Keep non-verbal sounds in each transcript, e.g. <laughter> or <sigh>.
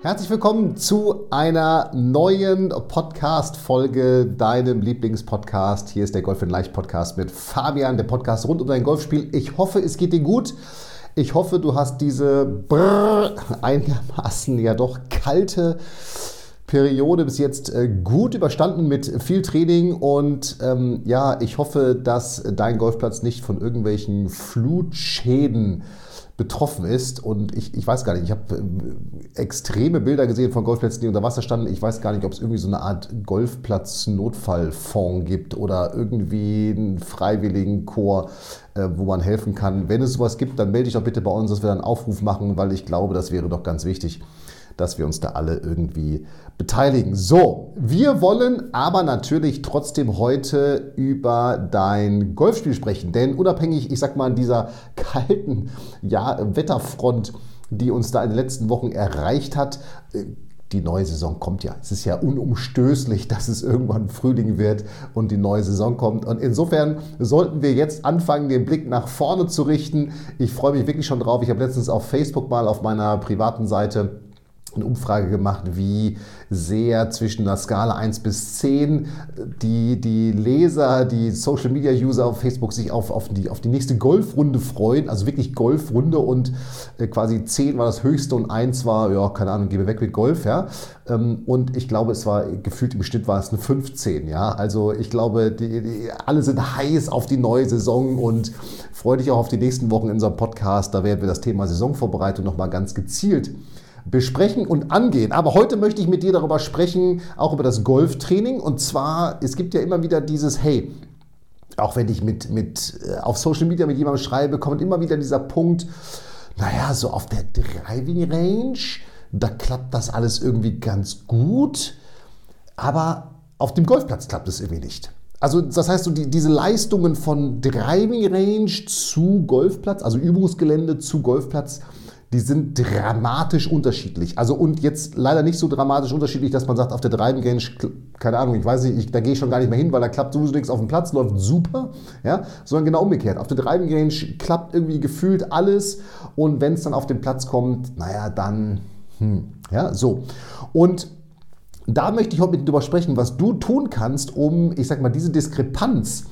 Herzlich willkommen zu einer neuen Podcast-Folge, deinem Lieblingspodcast. Hier ist der Golf in Leicht Podcast mit Fabian, der Podcast rund um dein Golfspiel. Ich hoffe, es geht dir gut. Ich hoffe, du hast diese brrr, einigermaßen ja doch kalte Periode bis jetzt äh, gut überstanden mit viel Training und ähm, ja, ich hoffe, dass dein Golfplatz nicht von irgendwelchen Flutschäden betroffen ist. Und ich, ich weiß gar nicht, ich habe äh, extreme Bilder gesehen von Golfplätzen, die unter Wasser standen. Ich weiß gar nicht, ob es irgendwie so eine Art Golfplatz-Notfallfonds gibt oder irgendwie einen freiwilligen Chor, äh, wo man helfen kann. Wenn es sowas gibt, dann melde dich doch bitte bei uns, dass wir dann einen Aufruf machen, weil ich glaube, das wäre doch ganz wichtig dass wir uns da alle irgendwie beteiligen. So, wir wollen aber natürlich trotzdem heute über dein Golfspiel sprechen, denn unabhängig, ich sag mal, dieser <laughs> kalten ja, Wetterfront, die uns da in den letzten Wochen erreicht hat, äh, die neue Saison kommt ja. Es ist ja unumstößlich, dass es irgendwann Frühling wird und die neue Saison kommt. Und insofern sollten wir jetzt anfangen, den Blick nach vorne zu richten. Ich freue mich wirklich schon drauf. Ich habe letztens auf Facebook mal auf meiner privaten Seite eine Umfrage gemacht, wie sehr zwischen einer Skala 1 bis 10 die, die Leser, die Social Media User auf Facebook sich auf, auf, die, auf die nächste Golfrunde freuen, also wirklich Golfrunde und äh, quasi 10 war das höchste und 1 war, ja, keine Ahnung, gebe weg mit Golf, ja. Ähm, und ich glaube, es war gefühlt im Schnitt war es eine 15, ja. Also ich glaube, die, die, alle sind heiß auf die neue Saison und freue dich auch auf die nächsten Wochen in unserem Podcast. Da werden wir das Thema Saisonvorbereitung nochmal ganz gezielt besprechen und angehen. Aber heute möchte ich mit dir darüber sprechen, auch über das Golftraining. Und zwar, es gibt ja immer wieder dieses, hey, auch wenn ich mit, mit äh, auf Social Media mit jemandem schreibe, kommt immer wieder dieser Punkt, naja, so auf der Driving Range, da klappt das alles irgendwie ganz gut, aber auf dem Golfplatz klappt es irgendwie nicht. Also das heißt, so die, diese Leistungen von Driving Range zu Golfplatz, also Übungsgelände zu Golfplatz, die sind dramatisch unterschiedlich. Also und jetzt leider nicht so dramatisch unterschiedlich, dass man sagt, auf der Driving Range, keine Ahnung, ich weiß nicht, ich, da gehe ich schon gar nicht mehr hin, weil da klappt sowieso nichts auf dem Platz, läuft super, ja, sondern genau umgekehrt. Auf der Driving Range klappt irgendwie gefühlt alles und wenn es dann auf den Platz kommt, naja, dann, hm, ja, so. Und da möchte ich heute mit dir drüber sprechen, was du tun kannst, um, ich sag mal, diese Diskrepanz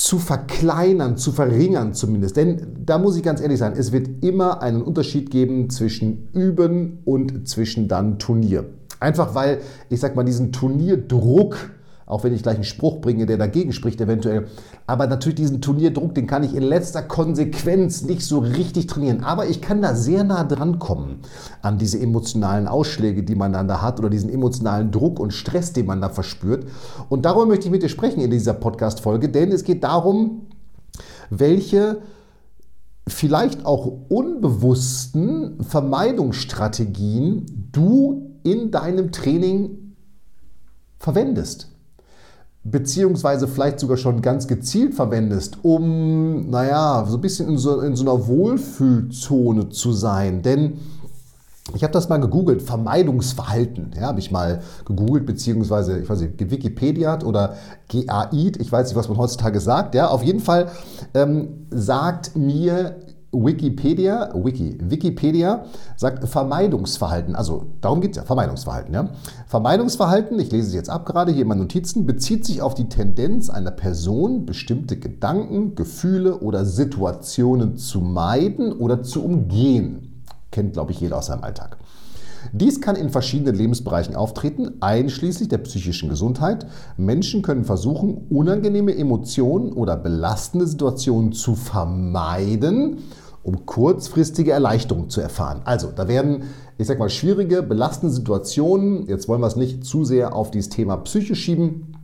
zu verkleinern, zu verringern zumindest. Denn da muss ich ganz ehrlich sein, es wird immer einen Unterschied geben zwischen Üben und zwischen dann Turnier. Einfach weil, ich sag mal, diesen Turnierdruck, auch wenn ich gleich einen Spruch bringe, der dagegen spricht eventuell. Aber natürlich diesen Turnierdruck, den kann ich in letzter Konsequenz nicht so richtig trainieren. Aber ich kann da sehr nah dran kommen an diese emotionalen Ausschläge, die man dann da hat oder diesen emotionalen Druck und Stress, den man da verspürt. Und darüber möchte ich mit dir sprechen in dieser Podcast-Folge, denn es geht darum, welche vielleicht auch unbewussten Vermeidungsstrategien du in deinem Training verwendest beziehungsweise vielleicht sogar schon ganz gezielt verwendest, um, naja, so ein bisschen in so, in so einer Wohlfühlzone zu sein. Denn ich habe das mal gegoogelt, Vermeidungsverhalten. Ja, habe ich mal gegoogelt, beziehungsweise, ich weiß nicht, gewikipediat oder GAID, ich weiß nicht, was man heutzutage sagt. Ja, auf jeden Fall ähm, sagt mir Wikipedia, Wiki, Wikipedia sagt Vermeidungsverhalten, also darum geht es ja, Vermeidungsverhalten. Ja? Vermeidungsverhalten, ich lese es jetzt ab gerade hier in meinen Notizen, bezieht sich auf die Tendenz einer Person, bestimmte Gedanken, Gefühle oder Situationen zu meiden oder zu umgehen. Kennt, glaube ich, jeder aus seinem Alltag. Dies kann in verschiedenen Lebensbereichen auftreten, einschließlich der psychischen Gesundheit. Menschen können versuchen, unangenehme Emotionen oder belastende Situationen zu vermeiden um kurzfristige Erleichterung zu erfahren. Also, da werden, ich sag mal, schwierige, belastende Situationen, jetzt wollen wir es nicht zu sehr auf dieses Thema Psyche schieben,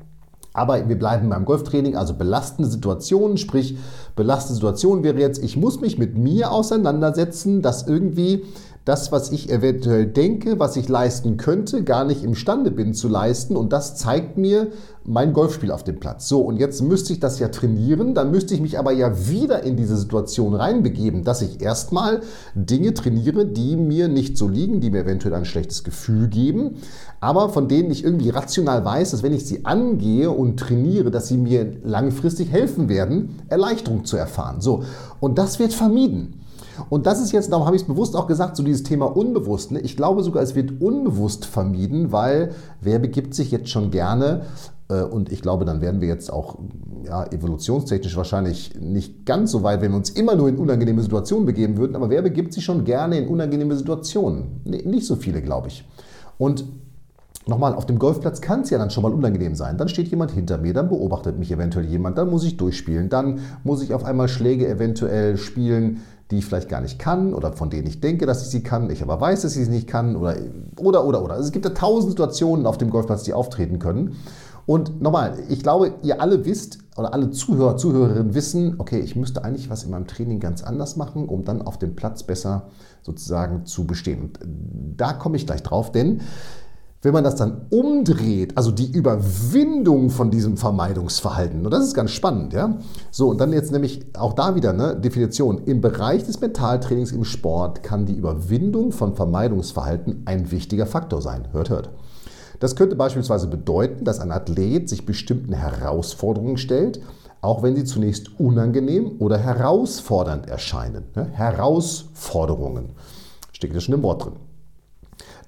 Aber wir bleiben beim Golftraining, also belastende Situationen, sprich belastende Situationen wäre jetzt, ich muss mich mit mir auseinandersetzen, dass irgendwie das, was ich eventuell denke, was ich leisten könnte, gar nicht imstande bin zu leisten. Und das zeigt mir mein Golfspiel auf dem Platz. So, und jetzt müsste ich das ja trainieren, dann müsste ich mich aber ja wieder in diese Situation reinbegeben, dass ich erstmal Dinge trainiere, die mir nicht so liegen, die mir eventuell ein schlechtes Gefühl geben, aber von denen ich irgendwie rational weiß, dass wenn ich sie angehe und trainiere, dass sie mir langfristig helfen werden, Erleichterung zu erfahren. So, und das wird vermieden. Und das ist jetzt, darum habe ich es bewusst auch gesagt, so dieses Thema unbewusst. Ne? Ich glaube sogar, es wird unbewusst vermieden, weil wer begibt sich jetzt schon gerne äh, und ich glaube, dann werden wir jetzt auch ja, evolutionstechnisch wahrscheinlich nicht ganz so weit, wenn wir uns immer nur in unangenehme Situationen begeben würden. Aber wer begibt sich schon gerne in unangenehme Situationen? Nee, nicht so viele, glaube ich. Und Nochmal, auf dem Golfplatz kann es ja dann schon mal unangenehm sein. Dann steht jemand hinter mir, dann beobachtet mich eventuell jemand, dann muss ich durchspielen, dann muss ich auf einmal Schläge eventuell spielen, die ich vielleicht gar nicht kann oder von denen ich denke, dass ich sie kann, ich aber weiß, dass ich sie nicht kann oder oder oder oder. Also es gibt ja tausend Situationen auf dem Golfplatz, die auftreten können. Und nochmal, ich glaube, ihr alle wisst oder alle Zuhörer, Zuhörerinnen wissen, okay, ich müsste eigentlich was in meinem Training ganz anders machen, um dann auf dem Platz besser sozusagen zu bestehen. Und da komme ich gleich drauf, denn wenn man das dann umdreht, also die Überwindung von diesem Vermeidungsverhalten, und das ist ganz spannend, ja. So, und dann jetzt nämlich auch da wieder eine Definition. Im Bereich des Mentaltrainings im Sport kann die Überwindung von Vermeidungsverhalten ein wichtiger Faktor sein. Hört, hört. Das könnte beispielsweise bedeuten, dass ein Athlet sich bestimmten Herausforderungen stellt, auch wenn sie zunächst unangenehm oder herausfordernd erscheinen. Herausforderungen. Steckt ja schon im Wort drin.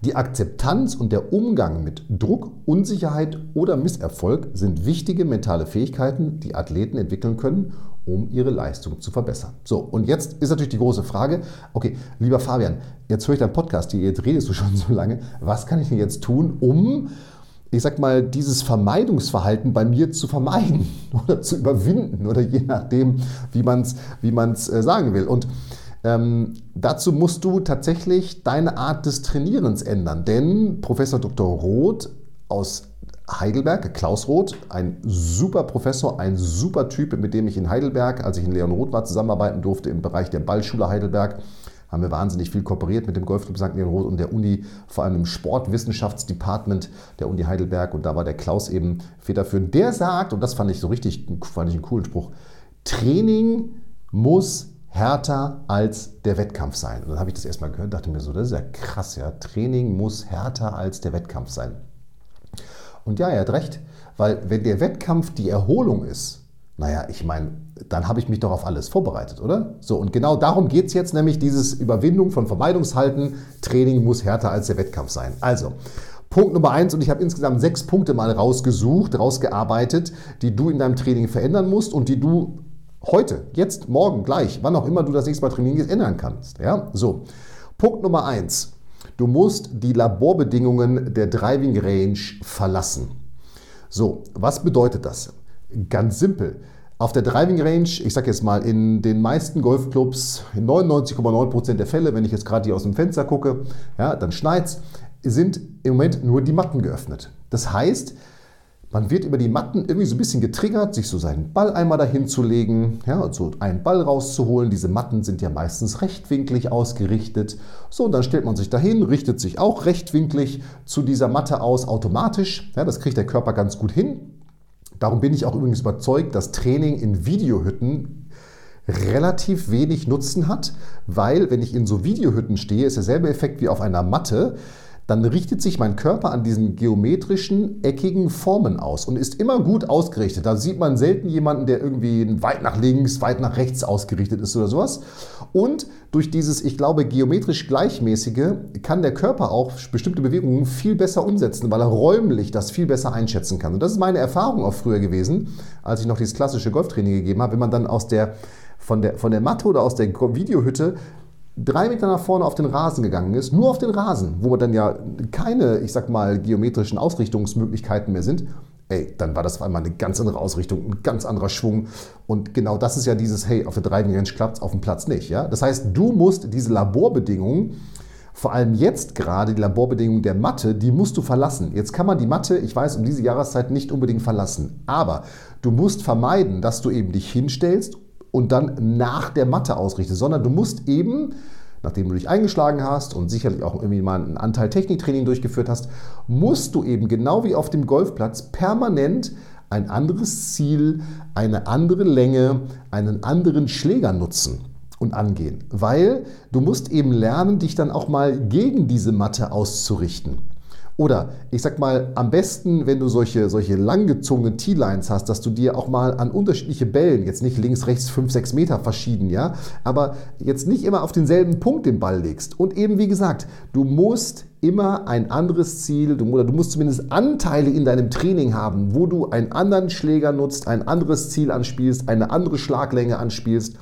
Die Akzeptanz und der Umgang mit Druck, Unsicherheit oder Misserfolg sind wichtige mentale Fähigkeiten, die Athleten entwickeln können, um ihre Leistung zu verbessern. So, und jetzt ist natürlich die große Frage, okay, lieber Fabian, jetzt höre ich deinen Podcast, jetzt redest du schon so lange, was kann ich denn jetzt tun, um ich sag mal, dieses Vermeidungsverhalten bei mir zu vermeiden <laughs> oder zu überwinden oder je nachdem, wie man es wie man's, äh, sagen will. Und ähm, dazu musst du tatsächlich deine Art des Trainierens ändern, denn Professor Dr. Roth aus Heidelberg, Klaus Roth, ein super Professor, ein super Typ, mit dem ich in Heidelberg, als ich in Leon Roth war, zusammenarbeiten durfte im Bereich der Ballschule Heidelberg. Haben wir wahnsinnig viel kooperiert mit dem Golfclub St. Leon Roth und der Uni, vor allem im Sportwissenschaftsdepartment der Uni Heidelberg. Und da war der Klaus eben federführend. Der sagt, und das fand ich so richtig, fand ich einen coolen Spruch, Training muss härter als der Wettkampf sein. Und dann habe ich das erstmal gehört dachte mir so, das ist ja krass, ja. Training muss härter als der Wettkampf sein. Und ja, er hat recht, weil wenn der Wettkampf die Erholung ist, naja, ich meine, dann habe ich mich doch auf alles vorbereitet, oder? So, und genau darum geht es jetzt, nämlich dieses Überwindung von Vermeidungshalten. Training muss härter als der Wettkampf sein. Also, Punkt Nummer eins, und ich habe insgesamt sechs Punkte mal rausgesucht, rausgearbeitet, die du in deinem Training verändern musst und die du heute, jetzt, morgen, gleich, wann auch immer du das nächste Mal trainieren gehst, ändern kannst. Ja? So, Punkt Nummer eins. Du musst die Laborbedingungen der Driving Range verlassen. So, was bedeutet das? Ganz simpel. Auf der Driving Range, ich sage jetzt mal, in den meisten Golfclubs, in 99,9% der Fälle, wenn ich jetzt gerade hier aus dem Fenster gucke, ja, dann schneit's, sind im Moment nur die Matten geöffnet. Das heißt, man wird über die Matten irgendwie so ein bisschen getriggert, sich so seinen Ball einmal dahin zu legen, ja, und so einen Ball rauszuholen. Diese Matten sind ja meistens rechtwinklig ausgerichtet. So, und dann stellt man sich dahin, richtet sich auch rechtwinklig zu dieser Matte aus automatisch. Ja, das kriegt der Körper ganz gut hin. Darum bin ich auch übrigens überzeugt, dass Training in Videohütten relativ wenig Nutzen hat, weil wenn ich in so Videohütten stehe, ist derselbe Effekt wie auf einer Matte dann richtet sich mein Körper an diesen geometrischen, eckigen Formen aus und ist immer gut ausgerichtet. Da sieht man selten jemanden, der irgendwie weit nach links, weit nach rechts ausgerichtet ist oder sowas. Und durch dieses, ich glaube, geometrisch gleichmäßige kann der Körper auch bestimmte Bewegungen viel besser umsetzen, weil er räumlich das viel besser einschätzen kann. Und das ist meine Erfahrung auch früher gewesen, als ich noch dieses klassische Golftraining gegeben habe. Wenn man dann aus der von der, von der Matte oder aus der Videohütte drei Meter nach vorne auf den Rasen gegangen ist, nur auf den Rasen, wo dann ja keine, ich sag mal, geometrischen Ausrichtungsmöglichkeiten mehr sind, ey, dann war das auf einmal eine ganz andere Ausrichtung, ein ganz anderer Schwung. Und genau das ist ja dieses, hey, auf der Driving Range klappt es, auf dem Platz nicht. Ja? Das heißt, du musst diese Laborbedingungen vor allem jetzt gerade die Laborbedingungen der Matte, die musst du verlassen. Jetzt kann man die Matte, ich weiß, um diese Jahreszeit nicht unbedingt verlassen. Aber du musst vermeiden, dass du eben dich hinstellst und dann nach der Matte ausrichtest, sondern du musst eben, nachdem du dich eingeschlagen hast und sicherlich auch irgendwie mal einen Anteil Techniktraining durchgeführt hast, musst du eben genau wie auf dem Golfplatz permanent ein anderes Ziel, eine andere Länge, einen anderen Schläger nutzen und angehen, weil du musst eben lernen, dich dann auch mal gegen diese Matte auszurichten. Oder ich sag mal, am besten, wenn du solche, solche langgezogenen T-Lines hast, dass du dir auch mal an unterschiedliche Bällen, jetzt nicht links, rechts, 5, 6 Meter verschieden, ja, aber jetzt nicht immer auf denselben Punkt den Ball legst. Und eben wie gesagt, du musst immer ein anderes Ziel, du, oder du musst zumindest Anteile in deinem Training haben, wo du einen anderen Schläger nutzt, ein anderes Ziel anspielst, eine andere Schlaglänge anspielst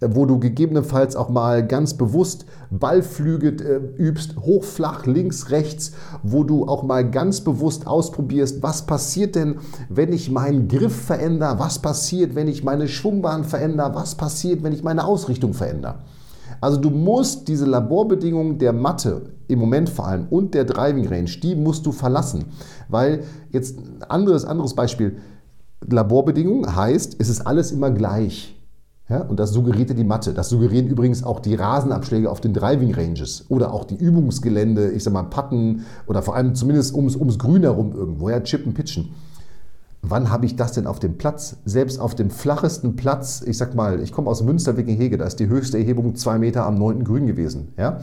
wo du gegebenenfalls auch mal ganz bewusst Ballflüge äh, übst, hoch, flach, links, rechts, wo du auch mal ganz bewusst ausprobierst, was passiert denn, wenn ich meinen Griff verändere, was passiert, wenn ich meine Schwungbahn verändere, was passiert, wenn ich meine Ausrichtung verändere. Also du musst diese Laborbedingungen der Matte im Moment vor allem und der Driving Range, die musst du verlassen. Weil jetzt ein anderes, anderes Beispiel, Laborbedingungen heißt, es ist alles immer gleich. Ja, und das suggerierte die Matte. Das suggerieren übrigens auch die Rasenabschläge auf den Driving Ranges oder auch die Übungsgelände, ich sag mal Patten oder vor allem zumindest ums, ums Grün herum irgendwo, ja, Chippen, Pitchen. Wann habe ich das denn auf dem Platz? Selbst auf dem flachesten Platz, ich sag mal, ich komme aus Münsterwicking-Hege, da ist die höchste Erhebung zwei Meter am 9. Grün gewesen. Ja?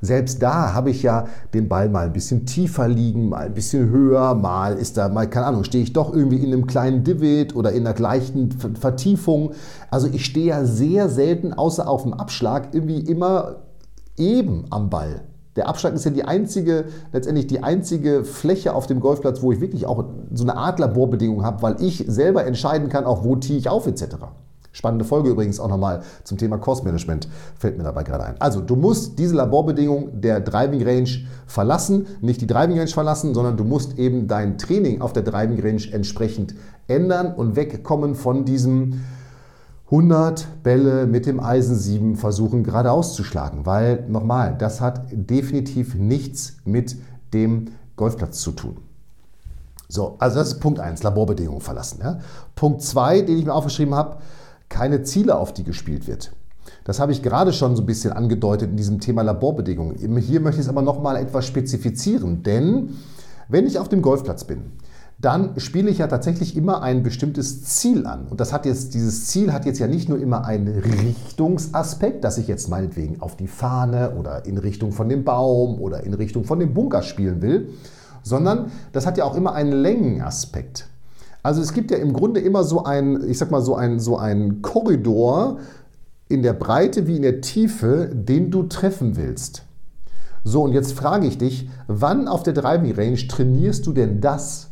Selbst da habe ich ja den Ball mal ein bisschen tiefer liegen, mal ein bisschen höher, mal ist da mal, keine Ahnung, stehe ich doch irgendwie in einem kleinen Divot oder in einer gleichen Vertiefung. Also ich stehe ja sehr selten, außer auf dem Abschlag, irgendwie immer eben am Ball. Der Abschlag ist ja die einzige, letztendlich die einzige Fläche auf dem Golfplatz, wo ich wirklich auch so eine Art Laborbedingung habe, weil ich selber entscheiden kann, auch wo tiehe ich auf etc. Spannende Folge übrigens auch nochmal zum Thema Cost Management, fällt mir dabei gerade ein. Also, du musst diese Laborbedingungen der Driving Range verlassen, nicht die Driving Range verlassen, sondern du musst eben dein Training auf der Driving Range entsprechend ändern und wegkommen von diesem 100 Bälle mit dem Eisen 7 versuchen geradeaus zu schlagen, weil nochmal, das hat definitiv nichts mit dem Golfplatz zu tun. So, also das ist Punkt 1, Laborbedingungen verlassen. Ja. Punkt 2, den ich mir aufgeschrieben habe, keine Ziele, auf die gespielt wird. Das habe ich gerade schon so ein bisschen angedeutet in diesem Thema Laborbedingungen. Hier möchte ich es aber noch mal etwas spezifizieren, denn wenn ich auf dem Golfplatz bin, dann spiele ich ja tatsächlich immer ein bestimmtes Ziel an. Und das hat jetzt, dieses Ziel hat jetzt ja nicht nur immer einen Richtungsaspekt, dass ich jetzt meinetwegen auf die Fahne oder in Richtung von dem Baum oder in Richtung von dem Bunker spielen will, sondern das hat ja auch immer einen Längenaspekt. Also es gibt ja im Grunde immer so ein, ich sag mal, so ein, so ein Korridor in der Breite wie in der Tiefe, den du treffen willst. So, und jetzt frage ich dich, wann auf der Driving Range trainierst du denn das?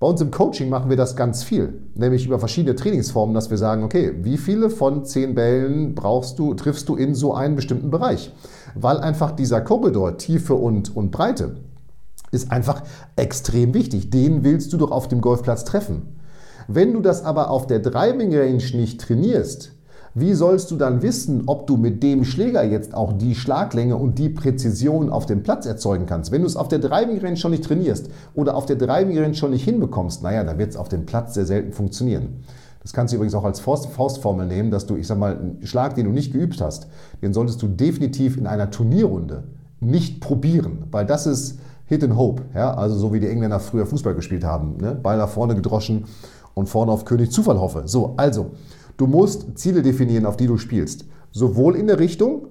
Bei uns im Coaching machen wir das ganz viel, nämlich über verschiedene Trainingsformen, dass wir sagen, okay, wie viele von zehn Bällen brauchst du, triffst du in so einen bestimmten Bereich? Weil einfach dieser Korridor, Tiefe und, und Breite, ist einfach extrem wichtig. Den willst du doch auf dem Golfplatz treffen. Wenn du das aber auf der Driving Range nicht trainierst, wie sollst du dann wissen, ob du mit dem Schläger jetzt auch die Schlaglänge und die Präzision auf dem Platz erzeugen kannst? Wenn du es auf der Driving Range schon nicht trainierst oder auf der Driving Range schon nicht hinbekommst, naja, dann wird es auf dem Platz sehr selten funktionieren. Das kannst du übrigens auch als Faustformel nehmen, dass du, ich sag mal, einen Schlag, den du nicht geübt hast, den solltest du definitiv in einer Turnierrunde nicht probieren, weil das ist Hit and Hope, ja, also so wie die Engländer früher Fußball gespielt haben. Ne? Ball nach vorne gedroschen und vorne auf König Zufall hoffe. So, also, du musst Ziele definieren, auf die du spielst. Sowohl in der Richtung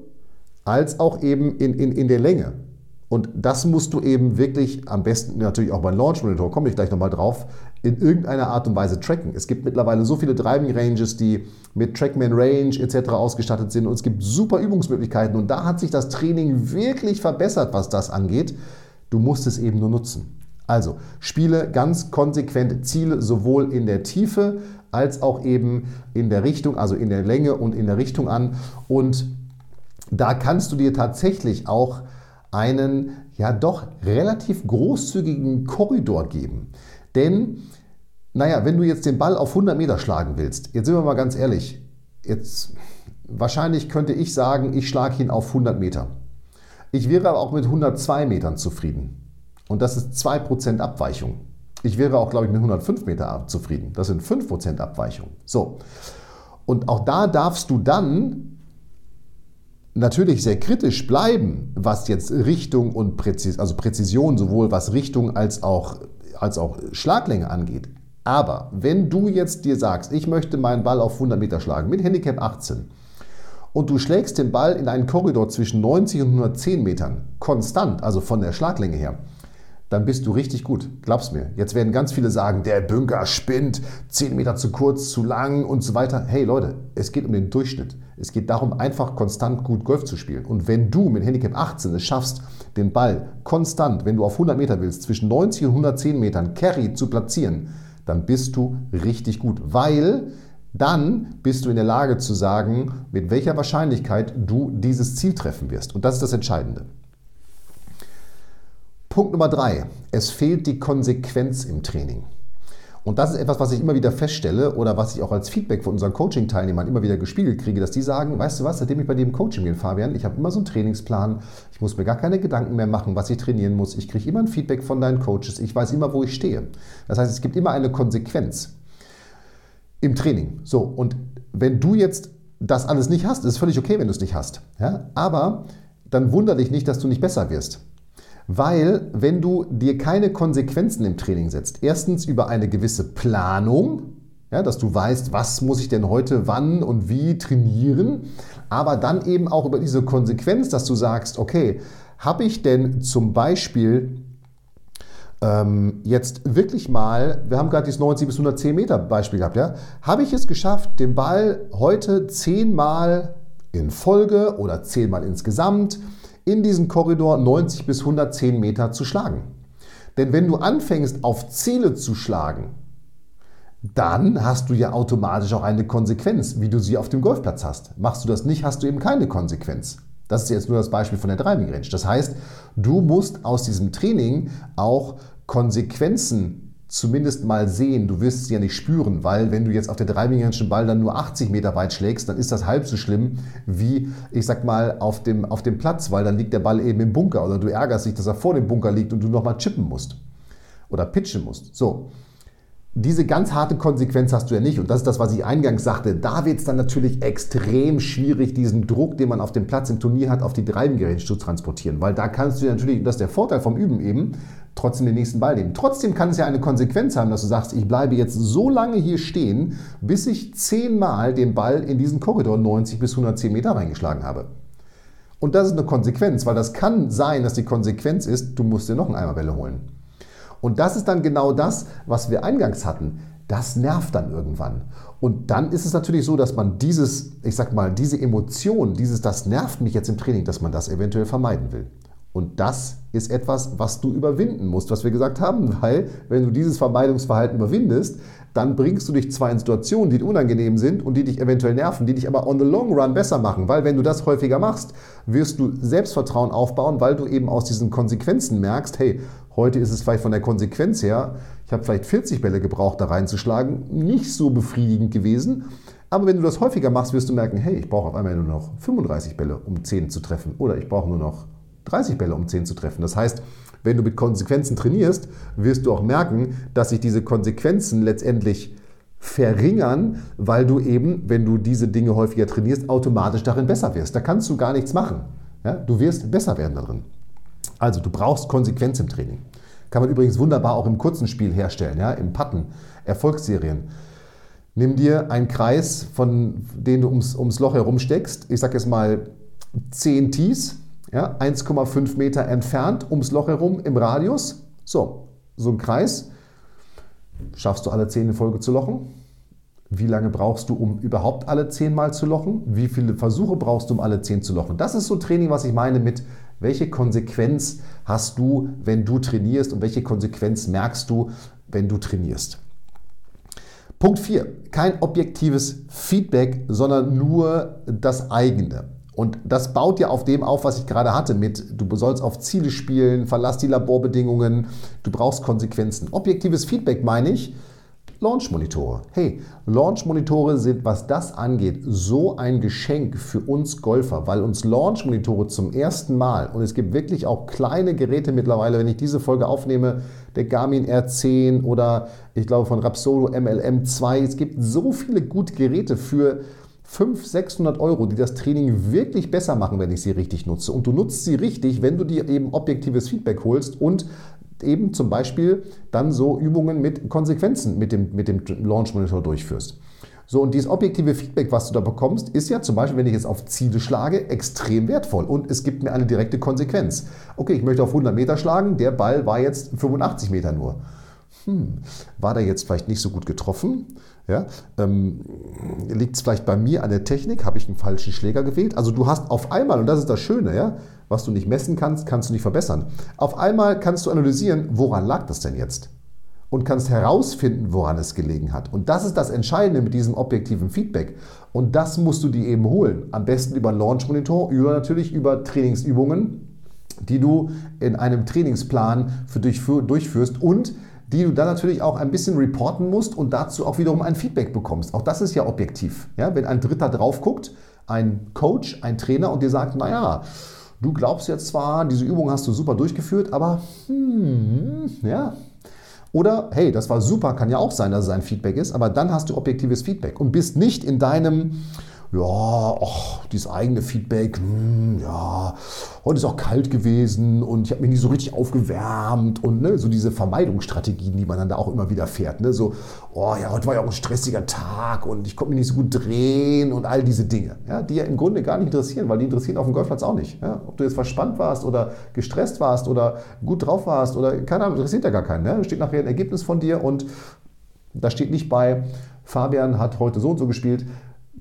als auch eben in, in, in der Länge. Und das musst du eben wirklich am besten natürlich auch beim Launch Monitor, komme ich gleich nochmal drauf, in irgendeiner Art und Weise tracken. Es gibt mittlerweile so viele Driving Ranges, die mit Trackman Range etc. ausgestattet sind und es gibt super Übungsmöglichkeiten und da hat sich das Training wirklich verbessert, was das angeht. Du musst es eben nur nutzen. Also spiele ganz konsequent Ziele sowohl in der Tiefe als auch eben in der Richtung, also in der Länge und in der Richtung an. Und da kannst du dir tatsächlich auch einen ja doch relativ großzügigen Korridor geben. Denn, naja, wenn du jetzt den Ball auf 100 Meter schlagen willst, jetzt sind wir mal ganz ehrlich, jetzt wahrscheinlich könnte ich sagen, ich schlage ihn auf 100 Meter. Ich wäre aber auch mit 102 Metern zufrieden. Und das ist 2% Abweichung. Ich wäre auch, glaube ich, mit 105 Meter zufrieden. Das sind 5% Abweichung. So. Und auch da darfst du dann natürlich sehr kritisch bleiben, was jetzt Richtung und Präzis also Präzision, sowohl was Richtung als auch, als auch Schlaglänge angeht. Aber wenn du jetzt dir sagst, ich möchte meinen Ball auf 100 Meter schlagen mit Handicap 18 und du schlägst den Ball in einen Korridor zwischen 90 und 110 Metern, konstant, also von der Schlaglänge her, dann bist du richtig gut. Glaub's mir. Jetzt werden ganz viele sagen, der Bunker spinnt, 10 Meter zu kurz, zu lang und so weiter. Hey Leute, es geht um den Durchschnitt. Es geht darum, einfach konstant gut Golf zu spielen. Und wenn du mit Handicap 18 es schaffst, den Ball konstant, wenn du auf 100 Meter willst, zwischen 90 und 110 Metern Carry zu platzieren, dann bist du richtig gut. Weil dann bist du in der Lage zu sagen, mit welcher Wahrscheinlichkeit du dieses Ziel treffen wirst. Und das ist das Entscheidende. Punkt Nummer drei. Es fehlt die Konsequenz im Training. Und das ist etwas, was ich immer wieder feststelle oder was ich auch als Feedback von unseren Coaching-Teilnehmern immer wieder gespiegelt kriege, dass die sagen, weißt du was, seitdem ich bei dir im Coaching bin, Fabian, ich habe immer so einen Trainingsplan, ich muss mir gar keine Gedanken mehr machen, was ich trainieren muss, ich kriege immer ein Feedback von deinen Coaches, ich weiß immer, wo ich stehe. Das heißt, es gibt immer eine Konsequenz im Training. So, und wenn du jetzt das alles nicht hast, ist es völlig okay, wenn du es nicht hast. Ja? Aber dann wundere dich nicht, dass du nicht besser wirst. Weil, wenn du dir keine Konsequenzen im Training setzt, erstens über eine gewisse Planung, ja, dass du weißt, was muss ich denn heute wann und wie trainieren, aber dann eben auch über diese Konsequenz, dass du sagst, okay, habe ich denn zum Beispiel ähm, jetzt wirklich mal, wir haben gerade dieses 90 bis 110 Meter Beispiel gehabt, ja, habe ich es geschafft, den Ball heute zehnmal in Folge oder zehnmal insgesamt in diesen Korridor 90 bis 110 Meter zu schlagen. Denn wenn du anfängst, auf Ziele zu schlagen, dann hast du ja automatisch auch eine Konsequenz, wie du sie auf dem Golfplatz hast. Machst du das nicht, hast du eben keine Konsequenz. Das ist jetzt nur das Beispiel von der Driving Range. Das heißt, du musst aus diesem Training auch Konsequenzen zumindest mal sehen. Du wirst es ja nicht spüren, weil wenn du jetzt auf der dreimilliardischen Ball dann nur 80 Meter weit schlägst, dann ist das halb so schlimm wie, ich sag mal, auf dem, auf dem Platz, weil dann liegt der Ball eben im Bunker oder du ärgerst dich, dass er vor dem Bunker liegt und du nochmal chippen musst oder pitchen musst. So. Diese ganz harte Konsequenz hast du ja nicht. Und das ist das, was ich eingangs sagte. Da wird es dann natürlich extrem schwierig, diesen Druck, den man auf dem Platz im Turnier hat, auf die Driving zu transportieren. Weil da kannst du natürlich, das ist der Vorteil vom Üben eben, trotzdem den nächsten Ball nehmen. Trotzdem kann es ja eine Konsequenz haben, dass du sagst, ich bleibe jetzt so lange hier stehen, bis ich zehnmal den Ball in diesen Korridor 90 bis 110 Meter reingeschlagen habe. Und das ist eine Konsequenz, weil das kann sein, dass die Konsequenz ist, du musst dir noch einen Eimer Bälle holen. Und das ist dann genau das, was wir eingangs hatten. Das nervt dann irgendwann. Und dann ist es natürlich so, dass man dieses, ich sag mal, diese Emotion, dieses, das nervt mich jetzt im Training, dass man das eventuell vermeiden will. Und das ist etwas, was du überwinden musst, was wir gesagt haben, weil wenn du dieses Vermeidungsverhalten überwindest, dann bringst du dich zwar in Situationen, die unangenehm sind und die dich eventuell nerven, die dich aber on the long run besser machen, weil wenn du das häufiger machst, wirst du Selbstvertrauen aufbauen, weil du eben aus diesen Konsequenzen merkst, hey, heute ist es vielleicht von der Konsequenz her, ich habe vielleicht 40 Bälle gebraucht, da reinzuschlagen, nicht so befriedigend gewesen. Aber wenn du das häufiger machst, wirst du merken, hey, ich brauche auf einmal nur noch 35 Bälle, um 10 zu treffen. Oder ich brauche nur noch 30 Bälle um 10 zu treffen. Das heißt, wenn du mit Konsequenzen trainierst, wirst du auch merken, dass sich diese Konsequenzen letztendlich verringern, weil du eben, wenn du diese Dinge häufiger trainierst, automatisch darin besser wirst. Da kannst du gar nichts machen. Ja? Du wirst besser werden darin. Also du brauchst Konsequenz im Training. Kann man übrigens wunderbar auch im kurzen Spiel herstellen, ja? im Patten, Erfolgsserien. Nimm dir einen Kreis, von dem du ums, ums Loch herum steckst. Ich sage jetzt mal 10 Tees, ja, 1,5 Meter entfernt ums Loch herum im Radius. So, so ein Kreis. Schaffst du alle 10 in Folge zu lochen? Wie lange brauchst du, um überhaupt alle 10 Mal zu lochen? Wie viele Versuche brauchst du, um alle 10 zu lochen? Das ist so Training, was ich meine mit, welche Konsequenz hast du, wenn du trainierst und welche Konsequenz merkst du, wenn du trainierst. Punkt 4. Kein objektives Feedback, sondern nur das eigene. Und das baut ja auf dem auf, was ich gerade hatte mit, du sollst auf Ziele spielen, verlass die Laborbedingungen, du brauchst Konsequenzen. Objektives Feedback meine ich, Launch-Monitore. Hey, Launch-Monitore sind, was das angeht, so ein Geschenk für uns Golfer, weil uns Launch-Monitore zum ersten Mal, und es gibt wirklich auch kleine Geräte mittlerweile, wenn ich diese Folge aufnehme, der Garmin R10 oder ich glaube von Rapsodo MLM 2, es gibt so viele gute Geräte für 500, 600 Euro, die das Training wirklich besser machen, wenn ich sie richtig nutze. Und du nutzt sie richtig, wenn du dir eben objektives Feedback holst und eben zum Beispiel dann so Übungen mit Konsequenzen mit dem, mit dem Launch Monitor durchführst. So, und dieses objektive Feedback, was du da bekommst, ist ja zum Beispiel, wenn ich jetzt auf Ziele schlage, extrem wertvoll und es gibt mir eine direkte Konsequenz. Okay, ich möchte auf 100 Meter schlagen, der Ball war jetzt 85 Meter nur. Hm, war der jetzt vielleicht nicht so gut getroffen? Ja, ähm, Liegt es vielleicht bei mir an der Technik? Habe ich einen falschen Schläger gewählt? Also du hast auf einmal, und das ist das Schöne, ja, was du nicht messen kannst, kannst du nicht verbessern. Auf einmal kannst du analysieren, woran lag das denn jetzt? Und kannst herausfinden, woran es gelegen hat. Und das ist das Entscheidende mit diesem objektiven Feedback. Und das musst du dir eben holen. Am besten über einen Launch Monitor, über natürlich über Trainingsübungen, die du in einem Trainingsplan für dich durchführst und die du dann natürlich auch ein bisschen reporten musst und dazu auch wiederum ein Feedback bekommst. Auch das ist ja objektiv. Ja, wenn ein Dritter drauf guckt, ein Coach, ein Trainer und dir sagt, naja, du glaubst jetzt zwar, diese Übung hast du super durchgeführt, aber hmm, ja. Oder hey, das war super, kann ja auch sein, dass es ein Feedback ist, aber dann hast du objektives Feedback und bist nicht in deinem ja, ach, dieses eigene Feedback, hm, ja, heute ist auch kalt gewesen und ich habe mich nicht so richtig aufgewärmt und ne, so diese Vermeidungsstrategien, die man dann da auch immer wieder fährt. Ne, so, oh ja, heute war ja auch ein stressiger Tag und ich konnte mich nicht so gut drehen und all diese Dinge, ja, die ja im Grunde gar nicht interessieren, weil die interessieren auf dem Golfplatz auch nicht. Ja. Ob du jetzt verspannt warst oder gestresst warst oder gut drauf warst oder keine Ahnung, interessiert ja gar keinen. Ne? Da steht nachher ein Ergebnis von dir und da steht nicht bei, Fabian hat heute so und so gespielt,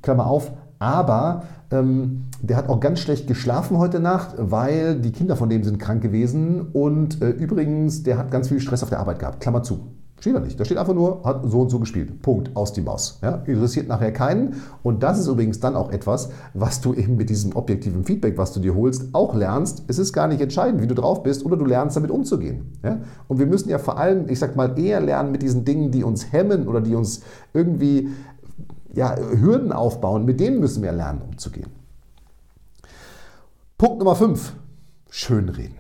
Klammer auf, aber ähm, der hat auch ganz schlecht geschlafen heute Nacht, weil die Kinder von dem sind krank gewesen. Und äh, übrigens, der hat ganz viel Stress auf der Arbeit gehabt. Klammer zu. Steht da nicht. Da steht einfach nur, hat so und so gespielt. Punkt. Aus die Maus. Ja? Interessiert nachher keinen. Und das ist übrigens dann auch etwas, was du eben mit diesem objektiven Feedback, was du dir holst, auch lernst. Es ist gar nicht entscheidend, wie du drauf bist oder du lernst damit umzugehen. Ja? Und wir müssen ja vor allem, ich sag mal, eher lernen mit diesen Dingen, die uns hemmen oder die uns irgendwie ja, Hürden aufbauen, mit denen müssen wir lernen, umzugehen. Punkt Nummer 5. Schönreden.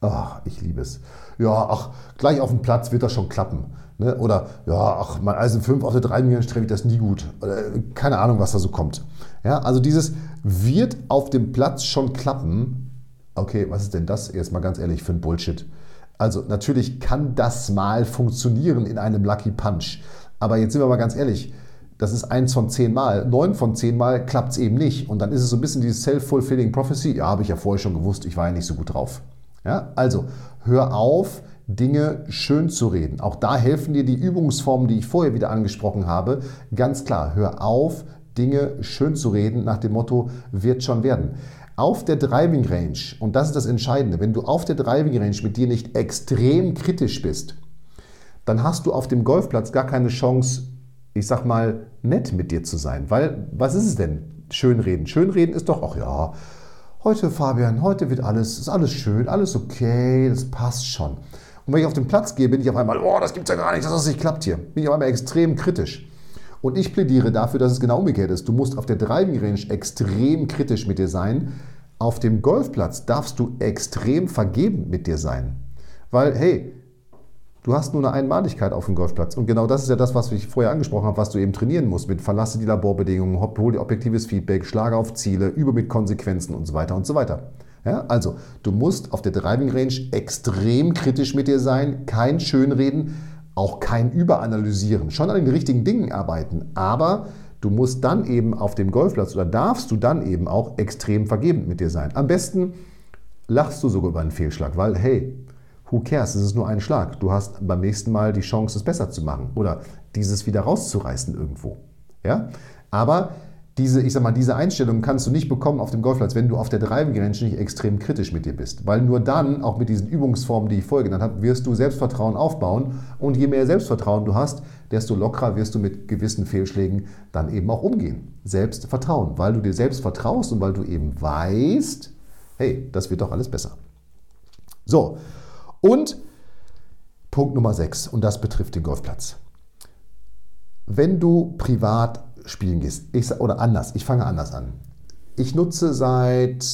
Ach, ich liebe es. Ja, ach, gleich auf dem Platz wird das schon klappen. Ne? Oder, ja, ach, mein Eisen 5 auf der 3 Millionen treffe ich das nie gut. Oder, keine Ahnung, was da so kommt. Ja, also dieses wird auf dem Platz schon klappen. Okay, was ist denn das? Erstmal ganz ehrlich für ein Bullshit. Also natürlich kann das mal funktionieren in einem Lucky Punch. Aber jetzt sind wir mal ganz ehrlich, das ist eins von zehn Mal. Neun von zehn Mal klappt es eben nicht. Und dann ist es so ein bisschen dieses Self-Fulfilling Prophecy. Ja, habe ich ja vorher schon gewusst, ich war ja nicht so gut drauf. Ja, also hör auf, Dinge schön zu reden. Auch da helfen dir die Übungsformen, die ich vorher wieder angesprochen habe. Ganz klar, hör auf, Dinge schön zu reden nach dem Motto, wird schon werden. Auf der Driving Range, und das ist das Entscheidende, wenn du auf der Driving Range mit dir nicht extrem kritisch bist, dann hast du auf dem Golfplatz gar keine Chance, ich sag mal, nett mit dir zu sein. Weil, was ist es denn? Schönreden. Schönreden ist doch, ach ja, heute Fabian, heute wird alles, ist alles schön, alles okay, das passt schon. Und wenn ich auf den Platz gehe, bin ich auf einmal, oh, das gibt's ja gar nicht, dass das nicht klappt hier. Bin ich auf einmal extrem kritisch. Und ich plädiere dafür, dass es genau umgekehrt ist. Du musst auf der Driving Range extrem kritisch mit dir sein. Auf dem Golfplatz darfst du extrem vergeben mit dir sein. Weil, hey, Du hast nur eine Einmaligkeit auf dem Golfplatz. Und genau das ist ja das, was ich vorher angesprochen habe, was du eben trainieren musst. Mit verlasse die Laborbedingungen, hol dir objektives Feedback, schlage auf Ziele, übe mit Konsequenzen und so weiter und so weiter. Ja, also, du musst auf der Driving Range extrem kritisch mit dir sein, kein Schönreden, auch kein Überanalysieren. Schon an den richtigen Dingen arbeiten, aber du musst dann eben auf dem Golfplatz oder darfst du dann eben auch extrem vergebend mit dir sein. Am besten lachst du sogar über einen Fehlschlag, weil, hey, who cares, es ist nur ein Schlag. Du hast beim nächsten Mal die Chance, es besser zu machen oder dieses wieder rauszureißen irgendwo. Ja? Aber diese, ich sag mal, diese Einstellung kannst du nicht bekommen auf dem Golfplatz, wenn du auf der Driving Range nicht extrem kritisch mit dir bist. Weil nur dann, auch mit diesen Übungsformen, die ich vorher genannt habe, wirst du Selbstvertrauen aufbauen. Und je mehr Selbstvertrauen du hast, desto lockerer wirst du mit gewissen Fehlschlägen dann eben auch umgehen. Selbstvertrauen, weil du dir selbst vertraust und weil du eben weißt, hey, das wird doch alles besser. So, und Punkt Nummer 6, und das betrifft den Golfplatz. wenn du privat spielen gehst, ich, oder anders, ich fange anders an. Ich nutze seit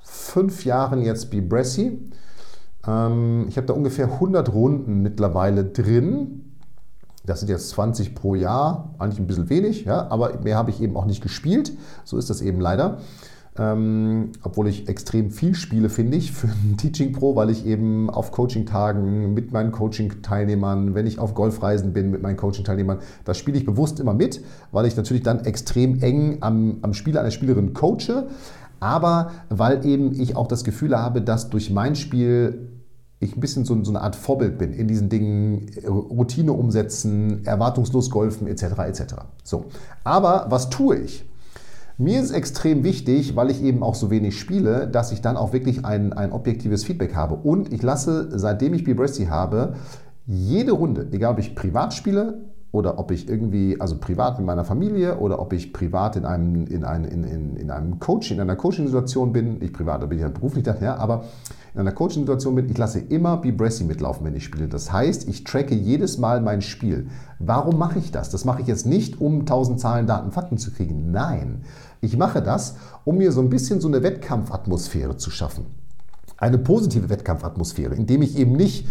fünf Jahren jetzt Bibressi. Ähm, ich habe da ungefähr 100 Runden mittlerweile drin. Das sind jetzt 20 pro Jahr, eigentlich ein bisschen wenig, ja, aber mehr habe ich eben auch nicht gespielt. So ist das eben leider. Ähm, obwohl ich extrem viel spiele, finde ich, für ein Teaching Pro, weil ich eben auf Coaching-Tagen mit meinen Coaching-Teilnehmern, wenn ich auf Golfreisen bin mit meinen Coaching-Teilnehmern, da spiele ich bewusst immer mit, weil ich natürlich dann extrem eng am, am Spieler, einer Spielerin coache, aber weil eben ich auch das Gefühl habe, dass durch mein Spiel ich ein bisschen so, so, eine Art Vorbild bin in diesen Dingen, Routine umsetzen, erwartungslos golfen etc. etc. So. Aber was tue ich? Mir ist extrem wichtig, weil ich eben auch so wenig spiele, dass ich dann auch wirklich ein, ein objektives Feedback habe. Und ich lasse, seitdem ich Bibressi habe, jede Runde, egal ob ich privat spiele oder ob ich irgendwie, also privat mit meiner Familie oder ob ich privat in einem, in einem, in, in, in einem Coaching, in einer Coaching-Situation bin, ich privat, da bin ich ja beruflich daher, ja, aber in einer Coaching-Situation bin, ich lasse immer Bibressi mitlaufen, wenn ich spiele. Das heißt, ich tracke jedes Mal mein Spiel. Warum mache ich das? Das mache ich jetzt nicht, um 1000 Zahlen, Daten, Fakten zu kriegen. Nein, ich mache das, um mir so ein bisschen so eine Wettkampfatmosphäre zu schaffen. Eine positive Wettkampfatmosphäre, indem ich eben nicht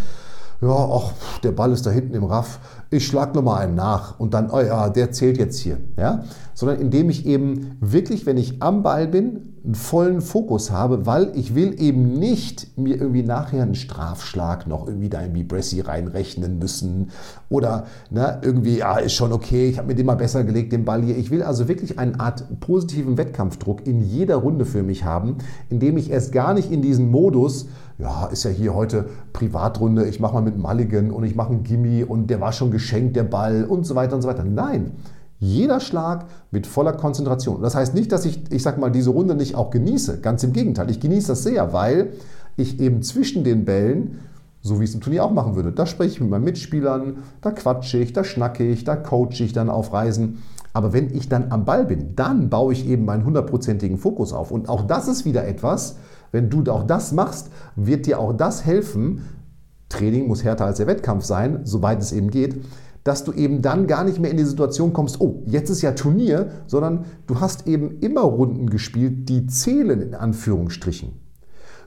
ja, ach, der Ball ist da hinten im Raff, ich schlag nochmal einen nach und dann, oh ja, der zählt jetzt hier. Ja? Sondern indem ich eben wirklich, wenn ich am Ball bin, einen vollen Fokus habe, weil ich will eben nicht mir irgendwie nachher einen Strafschlag noch irgendwie da in Bibressi reinrechnen müssen oder ne, irgendwie, ja, ist schon okay, ich habe mir den mal besser gelegt, den Ball hier. Ich will also wirklich eine Art positiven Wettkampfdruck in jeder Runde für mich haben, indem ich erst gar nicht in diesen Modus, ja, ist ja hier heute Privatrunde, ich mache mal mit Mulligan und ich mache einen Gimme und der war schon geschenkt, der Ball und so weiter und so weiter. Nein, jeder Schlag mit voller Konzentration. Das heißt nicht, dass ich, ich sag mal, diese Runde nicht auch genieße. Ganz im Gegenteil, ich genieße das sehr, weil ich eben zwischen den Bällen, so wie ich es im Turnier auch machen würde, da spreche ich mit meinen Mitspielern, da quatsche ich, da schnacke ich, da coache ich dann auf Reisen. Aber wenn ich dann am Ball bin, dann baue ich eben meinen hundertprozentigen Fokus auf. Und auch das ist wieder etwas, wenn du auch das machst, wird dir auch das helfen. Training muss härter als der Wettkampf sein, soweit es eben geht, dass du eben dann gar nicht mehr in die Situation kommst, oh, jetzt ist ja Turnier, sondern du hast eben immer Runden gespielt, die zählen in Anführungsstrichen.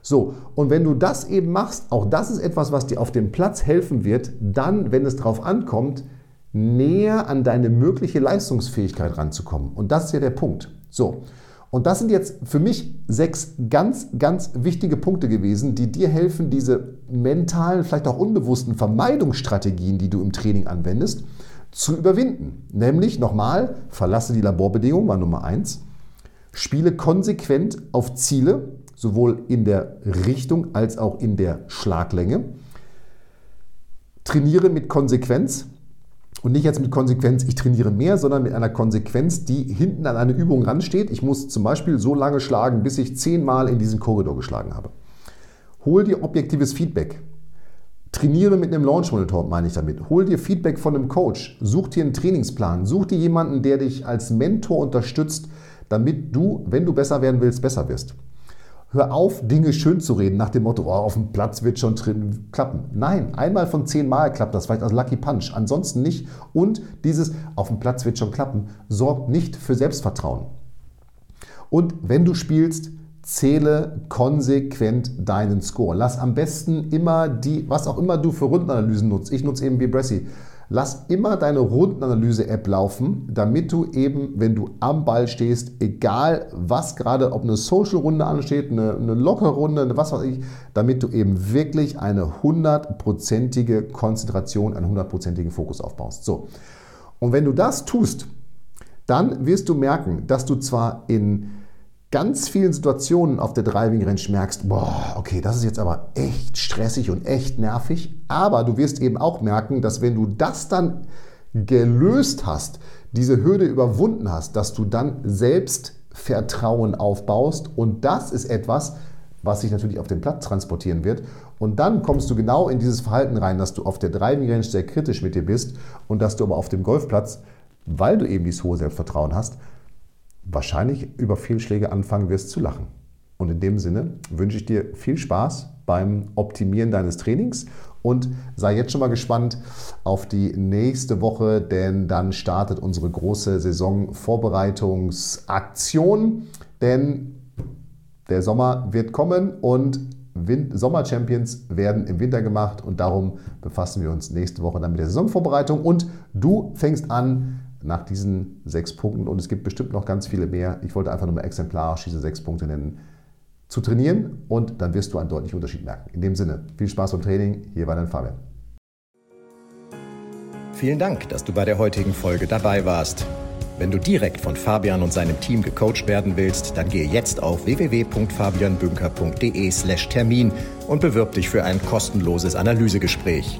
So, und wenn du das eben machst, auch das ist etwas, was dir auf dem Platz helfen wird, dann, wenn es darauf ankommt, näher an deine mögliche Leistungsfähigkeit ranzukommen. Und das ist ja der Punkt. So, und das sind jetzt für mich sechs ganz, ganz wichtige Punkte gewesen, die dir helfen, diese mentalen, vielleicht auch unbewussten Vermeidungsstrategien, die du im Training anwendest, zu überwinden. Nämlich nochmal, verlasse die Laborbedingungen, war Nummer eins. Spiele konsequent auf Ziele, sowohl in der Richtung als auch in der Schlaglänge. Trainiere mit Konsequenz. Und nicht jetzt mit Konsequenz, ich trainiere mehr, sondern mit einer Konsequenz, die hinten an eine Übung ransteht. Ich muss zum Beispiel so lange schlagen, bis ich zehnmal in diesen Korridor geschlagen habe. Hol dir objektives Feedback. Trainiere mit einem Launch Monitor, meine ich damit. Hol dir Feedback von einem Coach. Such dir einen Trainingsplan. Such dir jemanden, der dich als Mentor unterstützt, damit du, wenn du besser werden willst, besser wirst. Hör auf, Dinge schön zu reden, nach dem Motto, oh, auf dem Platz wird schon drin klappen. Nein, einmal von zehn Mal klappt das, vielleicht als Lucky Punch, ansonsten nicht. Und dieses, auf dem Platz wird schon klappen, sorgt nicht für Selbstvertrauen. Und wenn du spielst, zähle konsequent deinen Score. Lass am besten immer die, was auch immer du für Rundenanalysen nutzt. Ich nutze eben Bibressi. Lass immer deine Rundenanalyse-App laufen, damit du eben, wenn du am Ball stehst, egal was gerade, ob eine Social-Runde ansteht, eine, eine lockere Runde, eine was weiß ich, damit du eben wirklich eine hundertprozentige Konzentration, einen hundertprozentigen Fokus aufbaust. So. Und wenn du das tust, dann wirst du merken, dass du zwar in ganz vielen Situationen auf der Driving Range merkst, boah, okay, das ist jetzt aber echt stressig und echt nervig. Aber du wirst eben auch merken, dass wenn du das dann gelöst hast, diese Hürde überwunden hast, dass du dann Selbstvertrauen aufbaust. Und das ist etwas, was sich natürlich auf den Platz transportieren wird. Und dann kommst du genau in dieses Verhalten rein, dass du auf der Driving Range sehr kritisch mit dir bist und dass du aber auf dem Golfplatz, weil du eben dieses hohe Selbstvertrauen hast, wahrscheinlich über Fehlschläge anfangen wirst zu lachen. Und in dem Sinne wünsche ich dir viel Spaß beim Optimieren deines Trainings Und sei jetzt schon mal gespannt auf die nächste Woche, denn dann startet unsere große Saisonvorbereitungsaktion. Denn der Sommer wird kommen und Sommer-Champions werden im Winter gemacht und darum befassen wir uns nächste Woche dann mit der Saisonvorbereitung und du fängst an nach diesen sechs Punkten und es gibt bestimmt noch ganz viele mehr. Ich wollte einfach nur mal exemplarisch diese sechs Punkte nennen zu trainieren und dann wirst du einen deutlichen Unterschied merken. In dem Sinne, viel Spaß beim Training. Hier war dein Fabian. Vielen Dank, dass du bei der heutigen Folge dabei warst. Wenn du direkt von Fabian und seinem Team gecoacht werden willst, dann gehe jetzt auf www.fabianbünker.de/termin und bewirb dich für ein kostenloses Analysegespräch.